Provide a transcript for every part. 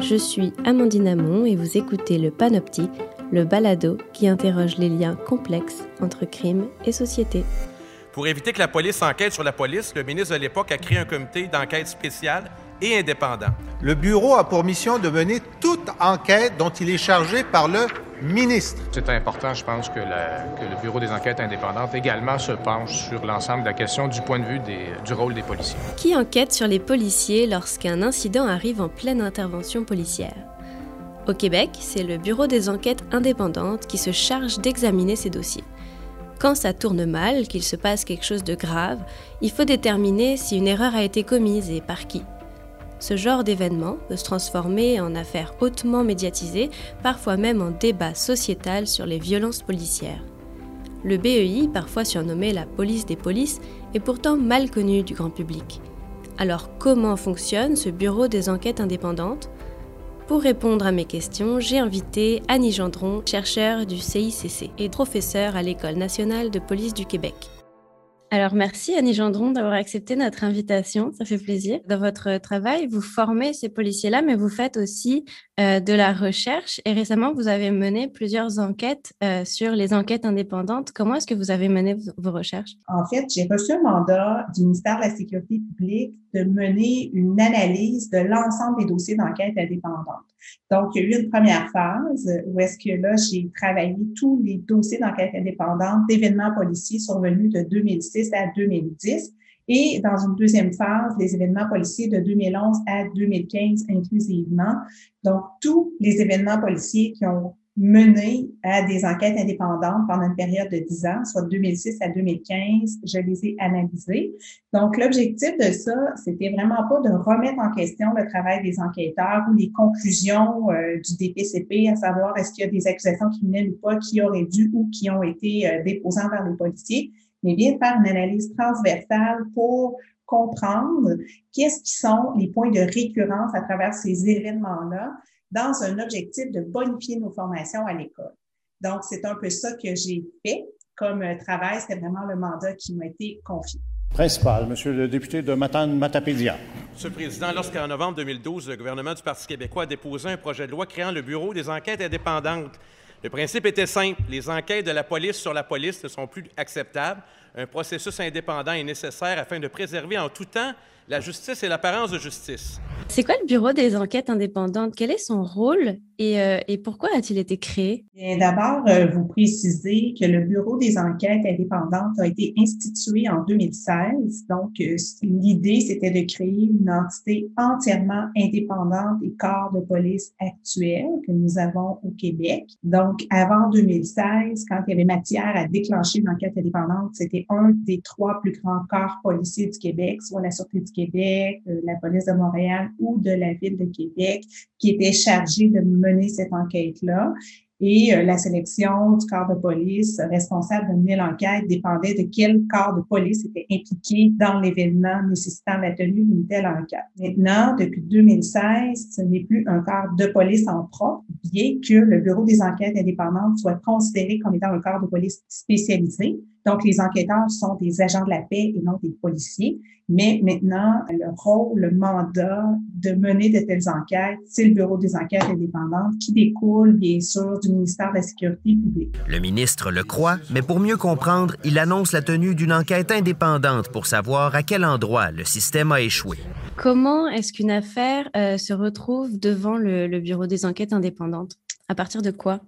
Je suis Amandine Amon et vous écoutez le Panopti, le balado qui interroge les liens complexes entre crime et société. Pour éviter que la police enquête sur la police, le ministre de l'époque a créé un comité d'enquête spécial et indépendant. Le bureau a pour mission de mener toute enquête dont il est chargé par le ministre. C'est important, je pense, que, le Bureau des enquêtes indépendantes également se penche sur l'ensemble de la question du point de vue du rôle des policiers. Qui enquête sur les policiers lorsqu'un incident arrive en pleine intervention policière? Au Québec, c'est le Bureau des enquêtes indépendantes qui se charge d'examiner ces dossiers. Quand ça tourne mal, qu'il se passe quelque chose de grave, il faut déterminer si une erreur a été commise et par qui. Ce genre d'événement peut se transformer en affaire hautement médiatisée, parfois même en débat sociétal sur les violences policières. Le BEI, parfois surnommé la police des polices, est pourtant mal connu du grand public. Alors comment fonctionne ce bureau des enquêtes indépendantes? Pour répondre à mes questions, j'ai invité Annie Gendron, chercheur du CICC et professeur à l'École nationale de police du Québec. Alors, merci Annie Gendron d'avoir accepté notre invitation. Ça fait plaisir. Dans votre travail, vous formez ces policiers-là, mais vous faites aussi euh, de la recherche. Et récemment, vous avez mené plusieurs enquêtes euh, sur les enquêtes indépendantes. Comment est-ce que vous avez mené vos recherches? En fait, j'ai reçu un mandat du ministère de la Sécurité publique de mener une analyse de l'ensemble des dossiers d'enquête indépendantes. Donc, il y a eu une première phase où est-ce que là, j'ai travaillé tous les dossiers d'enquête indépendante d'événements policiers survenus de 2006 à 2010. Et dans une deuxième phase, les événements policiers de 2011 à 2015 inclusivement. Donc, tous les événements policiers qui ont mené à des enquêtes indépendantes pendant une période de 10 ans, soit de 2006 à 2015. Je les ai analysées. Donc, l'objectif de ça, c'était vraiment pas de remettre en question le travail des enquêteurs ou les conclusions euh, du DPCP, à savoir est-ce qu'il y a des accusations criminelles ou pas qui auraient dû ou qui ont été euh, déposées par les policiers, mais bien faire une analyse transversale pour comprendre qu'est-ce qui sont les points de récurrence à travers ces événements-là dans un objectif de bonifier nos formations à l'école. Donc, c'est un peu ça que j'ai fait comme euh, travail. C'était vraiment le mandat qui m'a été confié. Principal, Monsieur le député de Matane-Matapédia. Monsieur le Président, lorsqu'en novembre 2012, le gouvernement du Parti québécois a déposé un projet de loi créant le Bureau des enquêtes indépendantes, le principe était simple. Les enquêtes de la police sur la police ne sont plus acceptables. Un processus indépendant est nécessaire afin de préserver en tout temps la justice et l'apparence de justice. C'est quoi le Bureau des enquêtes indépendantes? Quel est son rôle et, euh, et pourquoi a-t-il été créé? D'abord, euh, vous précisez que le Bureau des enquêtes indépendantes a été institué en 2016. Donc, euh, l'idée, c'était de créer une entité entièrement indépendante des corps de police actuels que nous avons au Québec. Donc, avant 2016, quand il y avait matière à déclencher une enquête indépendante, c'était un des trois plus grands corps policiers du Québec, soit la Sûreté du Québec, euh, la police de Montréal ou de la ville de Québec, qui était chargé de mener cette enquête-là. Et euh, la sélection du corps de police responsable de mener l'enquête dépendait de quel corps de police était impliqué dans l'événement nécessitant la tenue d'une telle enquête. Maintenant, depuis 2016, ce n'est plus un corps de police en propre, bien que le Bureau des enquêtes indépendantes soit considéré comme étant un corps de police spécialisé. Donc, les enquêteurs sont des agents de la paix et non des policiers. Mais maintenant, le rôle, le mandat de mener de telles enquêtes, c'est le Bureau des enquêtes indépendantes qui découle, bien sûr, du ministère de la Sécurité publique. Le ministre le croit, mais pour mieux comprendre, il annonce la tenue d'une enquête indépendante pour savoir à quel endroit le système a échoué. Comment est-ce qu'une affaire euh, se retrouve devant le, le Bureau des enquêtes indépendantes? À partir de quoi?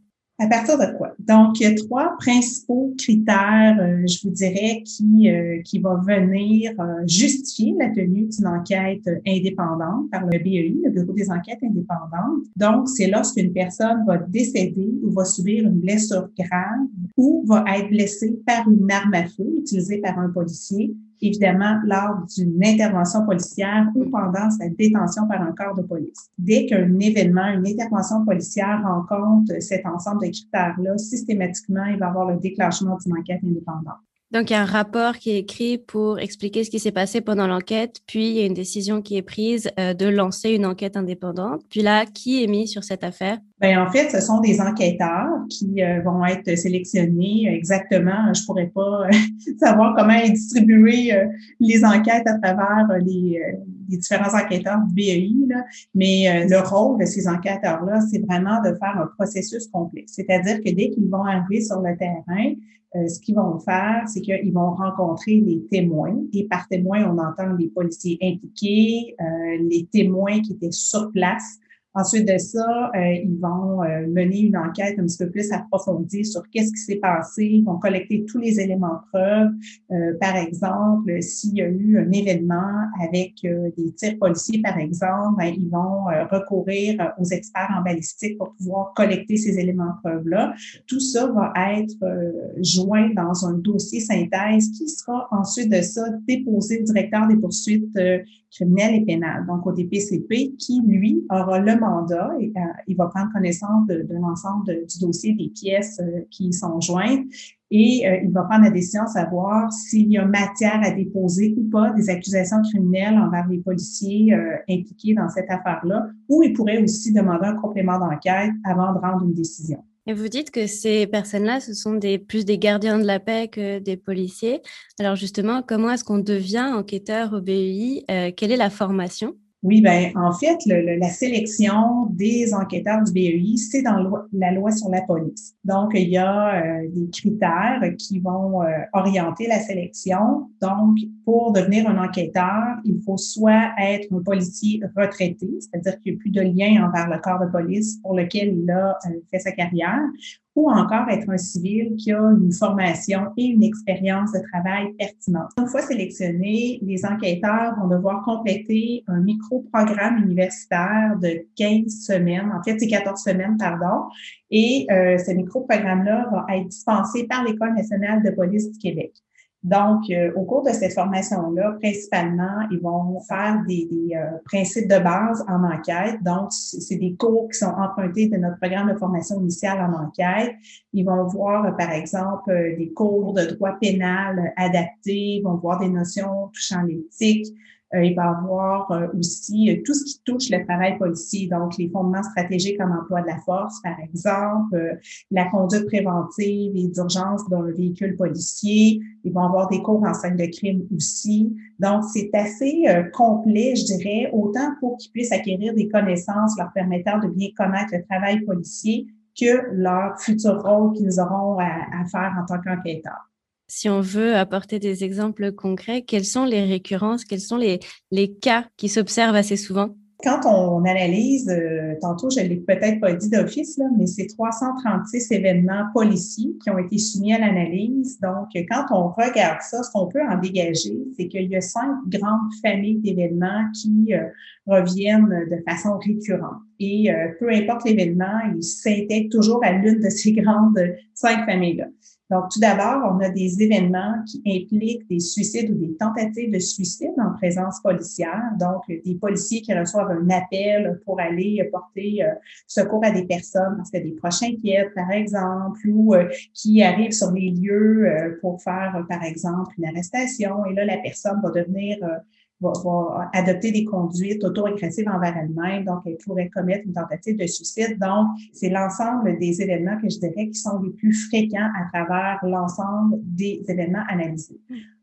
À partir de quoi? Donc, il y a trois principaux critères, euh, je vous dirais, qui, euh, qui vont venir euh, justifier la tenue d'une enquête indépendante par le BEI, le Bureau des enquêtes indépendantes. Donc, c'est lorsqu'une personne va décéder ou va subir une blessure grave ou va être blessée par une arme à feu utilisée par un policier évidemment lors d'une intervention policière ou pendant sa détention par un corps de police. Dès qu'un événement, une intervention policière rencontre cet ensemble de critères-là, systématiquement, il va y avoir le déclenchement d'une enquête indépendante. Donc, il y a un rapport qui est écrit pour expliquer ce qui s'est passé pendant l'enquête, puis il y a une décision qui est prise euh, de lancer une enquête indépendante. Puis là, qui est mis sur cette affaire? Ben en fait, ce sont des enquêteurs qui euh, vont être sélectionnés exactement. Je pourrais pas euh, savoir comment distribuer euh, les enquêtes à travers les, différents enquêteurs du BEI, là. mais le rôle de ces enquêteurs-là, c'est vraiment de faire un processus complexe. C'est-à-dire que dès qu'ils vont arriver sur le terrain, ce qu'ils vont faire, c'est qu'ils vont rencontrer les témoins. Et par témoins, on entend les policiers impliqués, les témoins qui étaient sur place Ensuite de ça, euh, ils vont euh, mener une enquête un petit peu plus approfondie sur qu'est-ce qui s'est passé. Ils vont collecter tous les éléments de preuve. Euh, par exemple, s'il y a eu un événement avec des tirs policiers, par exemple, ben, ils vont recourir aux experts en balistique pour pouvoir collecter ces éléments de preuve-là. Tout ça va être joint dans un dossier synthèse qui sera ensuite de ça déposé au directeur des poursuites criminelles et pénales, donc au DPCP, qui, lui, aura le mandat et euh, il va prendre connaissance de, l'ensemble du dossier des pièces euh, qui sont jointes et euh, il va prendre la décision de savoir s'il y a matière à déposer ou pas des accusations criminelles envers les policiers impliqués dans cette affaire-là, ou il pourrait aussi demander un complément d'enquête avant de rendre une décision. Et vous dites que ces personnes-là, ce sont plus des gardiens de la paix que des policiers. Alors justement, comment est-ce qu'on devient enquêteur au BEI Quelle est la formation? Oui, ben en fait, la sélection des enquêteurs du BEI, c'est dans la loi sur la police. Donc, il y a euh, des critères qui vont euh, orienter la sélection. Donc, pour devenir un enquêteur, il faut soit être un policier retraité, c'est-à-dire qu'il n'y a plus de lien envers le corps de police pour lequel il a euh, fait sa carrière, ou encore être un civil qui a une formation et une expérience de travail pertinente. Une fois sélectionnés, les enquêteurs vont devoir compléter un micro-programme universitaire de 15 semaines, en fait c'est 14 semaines, pardon, et euh, ce micro-programme-là va être dispensé par l'École nationale de police du Québec. Donc, euh, au cours de cette formation-là, principalement, ils vont faire des, des euh, principes de base en enquête. Donc, c'est des cours qui sont empruntés de notre programme de formation initiale en enquête. Ils vont voir, par exemple, euh, des cours de droit pénal adaptés, ils vont voir des notions touchant l'éthique, euh, il va avoir euh, aussi euh, tout ce qui touche le travail policier, donc les fondements stratégiques en emploi de la force, par exemple, la conduite préventive et d'urgence d'un véhicule policier. Ils vont avoir des cours en scène de crime aussi. Donc, c'est assez complet, je dirais, autant pour qu'ils puissent acquérir des connaissances leur permettant de bien connaître le travail policier que leur futur rôle qu'ils auront à faire en tant qu'enquêteurs si on veut apporter des exemples concrets, quelles sont les récurrences, quels sont les, cas qui s'observent assez souvent? Quand on analyse, euh, tantôt je ne l'ai peut-être pas dit d'office, mais c'est 336 événements policiers qui ont été soumis à l'analyse. Donc, quand on regarde ça, ce qu'on peut en dégager, c'est qu'il y a cinq grandes familles d'événements qui euh, reviennent de façon récurrente. Et euh, peu importe l'événement, il s'intègre toujours à l'une de ces grandes cinq familles-là. Donc, tout d'abord, on a des événements qui impliquent des suicides ou des tentatives de suicide en présence policière. Donc, des policiers qui reçoivent un appel pour aller porter euh, secours à des personnes parce qu'il y a des proches inquiètes, par exemple, ou euh, qui arrivent sur les lieux euh, pour faire, par exemple, une arrestation. Et là, la personne va devenir va, adopter des conduites auto-agressives envers elle-même, donc elle pourrait commettre une tentative de suicide. Donc, c'est l'ensemble des événements que je dirais qui sont les plus fréquents à travers l'ensemble des événements analysés.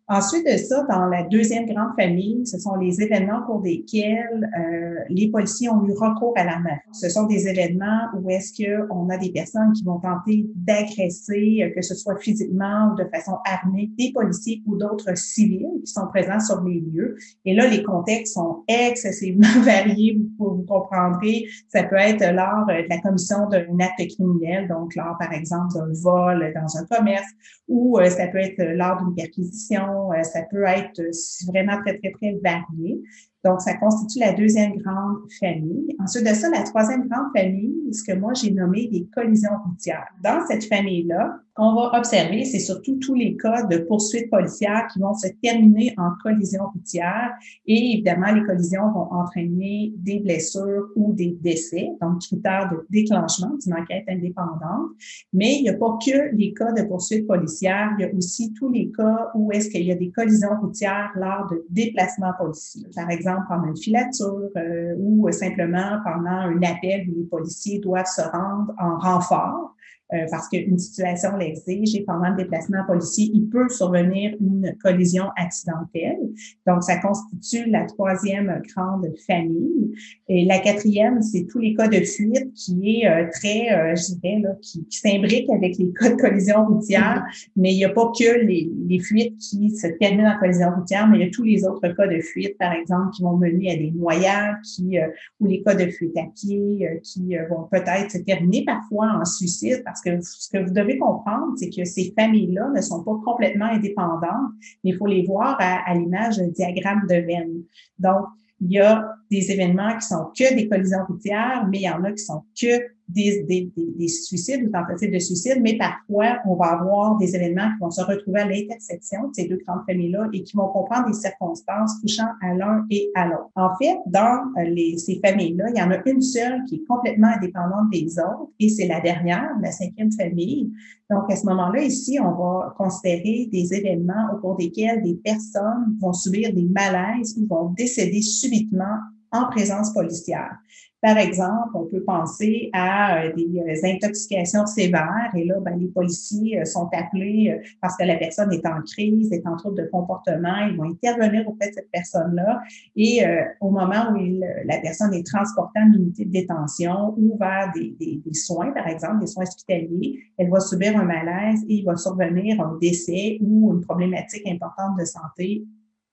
Ensuite de ça, dans la deuxième grande famille, ce sont les événements pour lesquels euh, les policiers ont eu recours à la main. Ce sont des événements où est-ce qu'on a des personnes qui vont tenter d'agresser, euh, que ce soit physiquement ou de façon armée, des policiers ou d'autres civils qui sont présents sur les lieux. Et là, les contextes sont excessivement variés, vous, vous comprendrez. Ça peut être lors euh, de la commission d'un acte criminel, donc lors, par exemple, d'un vol dans un commerce, ou ça peut être lors d'une perquisition euh, ça peut être euh, vraiment très, très, très varié. Donc, ça constitue la deuxième grande famille. Ensuite de ça, la troisième grande famille, ce que moi j'ai nommé des collisions routières. Dans cette famille-là, qu'on va observer, c'est surtout tous les cas de poursuites policières qui vont se terminer en collision routière. Et évidemment, les collisions vont entraîner des blessures ou des décès, donc critères de déclenchement d'une enquête indépendante. Mais il n'y a pas que les cas de poursuites policières, il y a aussi tous les cas où est-ce qu'il y a des collisions routières lors de déplacements policiers. Par exemple, pendant une filature ou simplement pendant un appel où les policiers doivent se rendre en renfort. Euh, parce qu'une situation l'exige et pendant le déplacement policier, il peut survenir une collision accidentelle. Donc, ça constitue la troisième grande famille. Et la quatrième, c'est tous les cas de fuite qui est euh, très, euh, je dirais, là, qui, qui s'imbrique avec les cas de collision routière, mais il n'y a pas que les, fuites qui se terminent en collision routière, mais il y a tous les autres cas de fuite, par exemple, qui vont mener à des noyades, qui, ou les cas de fuite à pied, qui vont peut-être se terminer parfois en suicide ce que vous devez comprendre, c'est que ces familles-là ne sont pas complètement indépendantes, mais il faut les voir à, à l'image d'un diagramme de veine. Donc, il y a des événements qui sont que des collisions routières, mais il y en a qui sont que des, des, des, suicides ou tentatives de suicide, mais parfois, on va avoir des événements qui vont se retrouver à l'intersection de ces deux grandes familles-là et qui vont comprendre des circonstances touchant à l'un et à l'autre. En fait, dans euh, les, ces familles-là, il y en a une seule qui est complètement indépendante des autres et c'est la dernière, la cinquième famille. Donc, à ce moment-là, ici, on va considérer des événements au cours desquels des personnes vont subir des malaises ou vont décéder subitement en présence policière. Par exemple, on peut penser à euh, des euh, intoxications sévères et là, ben, les policiers euh, sont appelés parce que la personne est en crise, est en trouble de comportement, ils vont intervenir auprès de cette personne-là et au moment où la personne est transportée en unité de détention ou vers des, des, des, soins, par exemple, des soins hospitaliers, elle va subir un malaise et il va survenir un décès ou une problématique importante de santé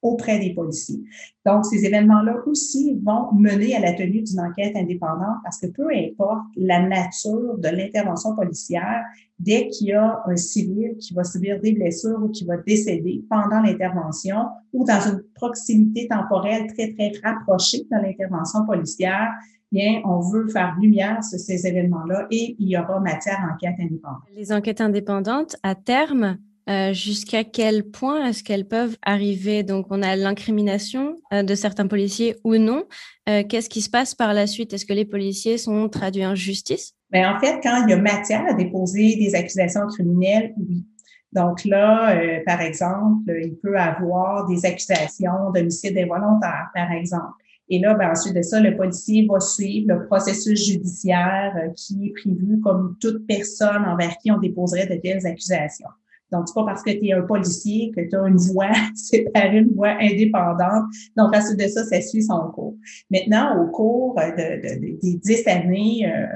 auprès des policiers. Donc, ces événements-là aussi vont mener à la tenue d'une enquête indépendante parce que peu importe la nature de l'intervention policière, dès qu'il y a un civil qui va subir des blessures ou qui va décéder pendant l'intervention ou dans une proximité temporelle très, très rapprochée de l'intervention policière, bien, on veut faire lumière sur ces événements-là et il y aura matière à enquête indépendante. Les enquêtes indépendantes, à terme, euh, jusqu'à quel point est-ce qu'elles peuvent arriver? Donc, on a l'incrimination euh, de certains policiers ou non. Euh, qu'est-ce qui se passe par la suite? Est-ce que les policiers sont traduits en justice? Bien, en fait, quand il y a matière à déposer des accusations criminelles, oui. Donc là, par exemple, il peut avoir des accusations d'homicide involontaire, par exemple. Et là, ben, ensuite de ça, le policier va suivre le processus judiciaire qui est prévu comme toute personne envers qui on déposerait de telles accusations. Donc, c'est pas parce que tu es un policier que tu as une voix séparée, une voix indépendante. Donc, à suite de ça, ça suit son cours. Maintenant, au cours de, des dix années euh,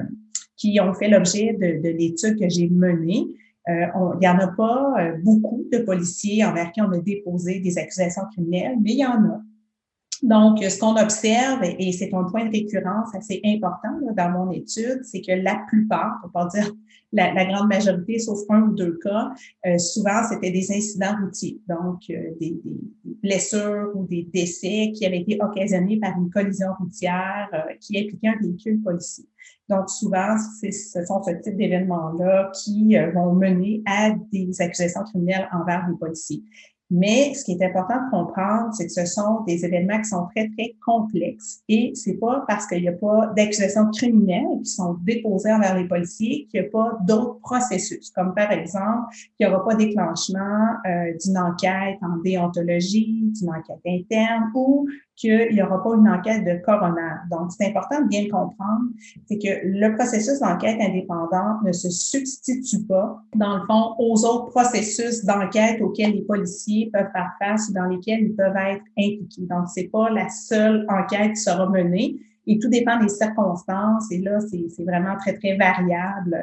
qui ont fait l'objet de, l'étude que j'ai menée, euh, il n'y en a pas euh, beaucoup de policiers envers qui on a déposé des accusations criminelles, mais il y en a. Donc, ce qu'on observe, et c'est un point de récurrence assez important dans mon étude, c'est que la plupart, pour pas dire la, la, grande majorité, sauf un ou deux cas, euh, souvent c'était des incidents routiers, donc euh, des, des, blessures ou des décès qui avaient été occasionnés par une collision routière euh, qui impliquait un véhicule policier. Donc souvent, ce sont ce type d'événements-là qui vont mener à des accusations criminelles envers les policiers. Mais ce qui est important de comprendre, c'est que ce sont des événements qui sont très, très complexes. Et c'est pas parce qu'il n'y a pas d'accusations criminelles qui sont déposées envers les policiers qu'il n'y a pas d'autres processus, comme par exemple qu'il n'y aura pas déclenchement euh, d'une enquête en déontologie, d'une enquête interne ou qu'il n'y aura pas une enquête de coroner. Donc, c'est important de bien comprendre, c'est que le processus d'enquête indépendante ne se substitue pas, dans le fond, aux autres processus d'enquête auxquels les policiers peuvent faire face ou dans lesquels ils peuvent être impliqués. Donc, c'est pas la seule enquête qui sera menée et tout dépend des circonstances et là, c'est vraiment très, très variable.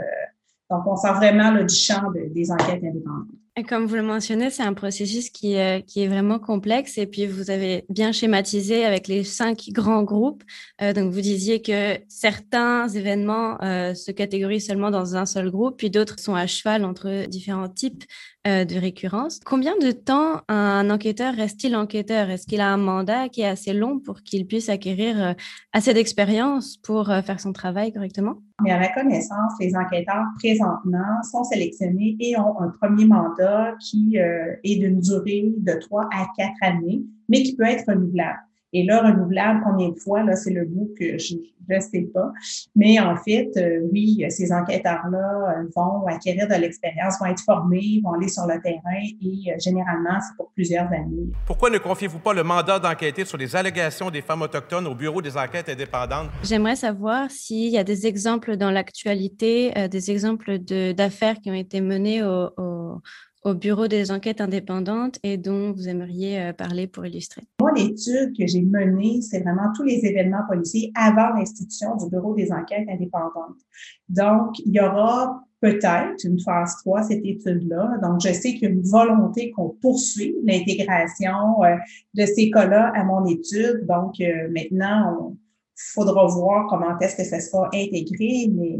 Donc, on sort vraiment du champ des enquêtes indépendantes. Comme vous le mentionnez, c'est un processus qui, euh, qui est vraiment complexe et puis vous avez bien schématisé avec les cinq grands groupes. Euh, donc vous disiez que certains événements euh, se catégorisent seulement dans un seul groupe, puis d'autres sont à cheval entre différents types de récurrence. Combien de temps un enquêteur reste-t-il enquêteur? Est-ce qu'il a un mandat qui est assez long pour qu'il puisse acquérir assez d'expérience pour faire son travail correctement? Mais à ma connaissance, les enquêteurs présentement sont sélectionnés et ont un premier mandat qui euh, est d'une durée de trois à quatre années, mais qui peut être renouvelable. Et là, renouvelable, combien de fois, là, c'est le bout que je ne sais pas. Mais en fait, euh, oui, ces enquêteurs-là euh, vont acquérir de l'expérience, vont être formés, vont aller sur le terrain et euh, généralement, c'est pour plusieurs années. Pourquoi ne confiez-vous pas le mandat d'enquêter sur les allégations des femmes autochtones au Bureau des enquêtes indépendantes? J'aimerais savoir s'il y a des exemples dans l'actualité, des exemples d'affaires qui ont été menées au, au au Bureau des enquêtes indépendantes et dont vous aimeriez euh, parler pour illustrer? Moi, l'étude que j'ai menée, c'est vraiment tous les événements policiers avant l'institution du Bureau des enquêtes indépendantes. Donc, il y aura peut-être une phase 3, cette étude-là. Donc, je sais qu'il y a une volonté qu'on poursuive l'intégration euh, de ces cas-là à mon étude. Donc, euh, maintenant, il faudra voir comment est-ce que ça sera intégré, mais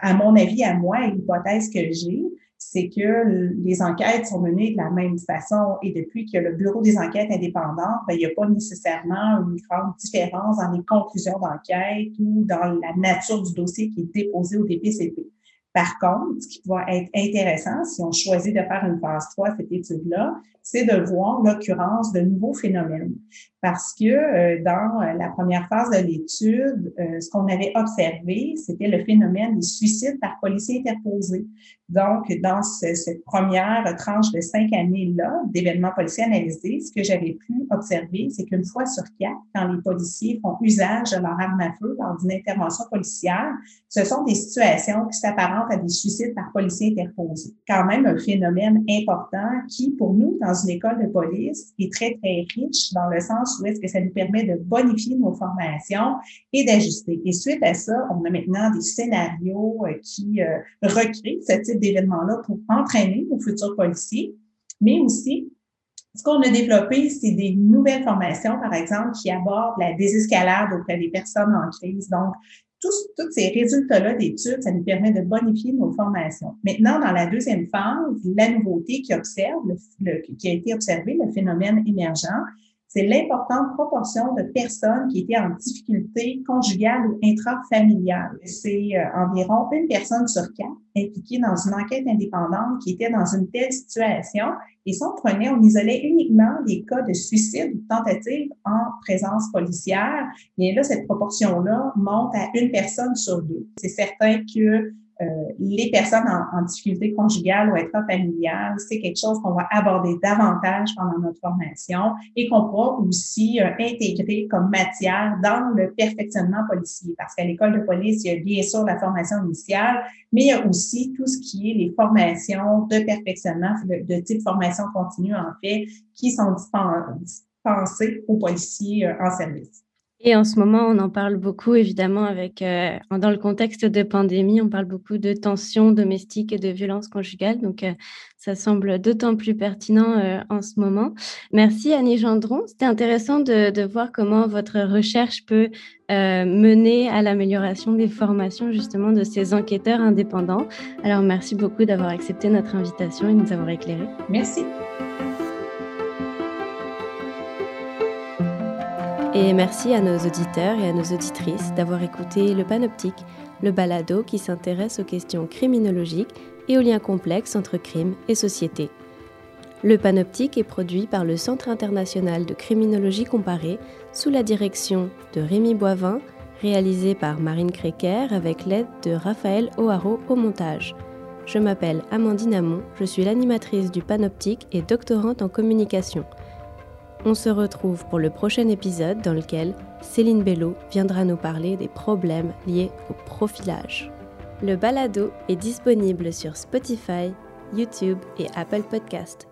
à mon avis, à moi, l'hypothèse que j'ai, c'est que les enquêtes sont menées de la même façon et depuis que le Bureau des enquêtes indépendantes, ben, il n'y a pas nécessairement une grande différence dans les conclusions d'enquête ou dans la nature du dossier qui est déposé au DPCP. Par contre, ce qui va être intéressant, si on choisit de faire une phase 3, cette étude-là, c'est de voir l'occurrence de nouveaux phénomènes. Parce que euh, dans euh, la première phase de l'étude, euh, ce qu'on avait observé, c'était le phénomène des suicides par policiers interposés. Donc, dans cette première tranche de cinq années-là d'événements policiers analysés, ce que j'avais pu observer, c'est qu'une fois sur quatre, quand les policiers font usage de leur arme à feu lors d'une intervention policière, ce sont des situations qui s'apparentent à des suicides par policiers interposés. Quand même un phénomène important qui, pour nous, une école de police, est très, très riche dans le sens où est-ce que ça nous permet de bonifier nos formations et d'ajuster. Et suite à ça, on a maintenant des scénarios euh, qui euh, recréent ce type d'événements-là pour entraîner nos futurs policiers, mais aussi ce qu'on a développé, c'est des nouvelles formations, par exemple, qui abordent la désescalade auprès des personnes en crise. Donc, tous, ces résultats-là d'études, ça nous permet de bonifier nos formations. Maintenant, dans la deuxième phase, la nouveauté qui observe, qui a été observée, le phénomène émergent, c'est l'importante proportion de personnes qui étaient en difficulté conjugale ou intrafamiliale. C'est euh, environ une personne sur quatre impliquée dans une enquête indépendante qui était dans une telle situation. Et si on prenait, on isolait uniquement les cas de suicide ou tentative en présence policière, bien là, cette proportion-là monte à une personne sur deux. C'est certain que euh, les personnes en, difficulté conjugale ou intrafamiliale, c'est quelque chose qu'on va aborder davantage pendant notre formation et qu'on pourra aussi euh, intégrer comme matière dans le perfectionnement policier. Parce qu'à l'école de police, il y a bien sûr la formation initiale, mais il y a aussi tout ce qui est les formations de perfectionnement, de, type formation continue en fait, qui sont dispensées aux policiers euh, en service. Et en ce moment, on en parle beaucoup, évidemment, avec euh, dans le contexte de pandémie, on parle beaucoup de tensions domestiques et de violences conjugales. Donc, euh, ça semble d'autant plus pertinent euh, en ce moment. Merci Annie Gendron. C'était intéressant de, de, voir comment votre recherche peut mener à l'amélioration des formations justement de ces enquêteurs indépendants. Alors, merci beaucoup d'avoir accepté notre invitation et de nous avoir éclairés. Merci. Et merci à nos auditeurs et à nos auditrices d'avoir écouté Le Panoptique, le balado qui s'intéresse aux questions criminologiques et aux liens complexes entre crime et société. Le Panoptique est produit par le Centre international de criminologie comparée sous la direction de Rémi Boivin, réalisé par Marine Créquer avec l'aide de Raphaël O'Haraud au montage. Je m'appelle Amandine Amon, je suis l'animatrice du Panoptique et doctorante en communication. On se retrouve pour le prochain épisode dans lequel Céline Bello viendra nous parler des problèmes liés au profilage. Le balado est disponible sur Spotify, YouTube et Apple Podcast.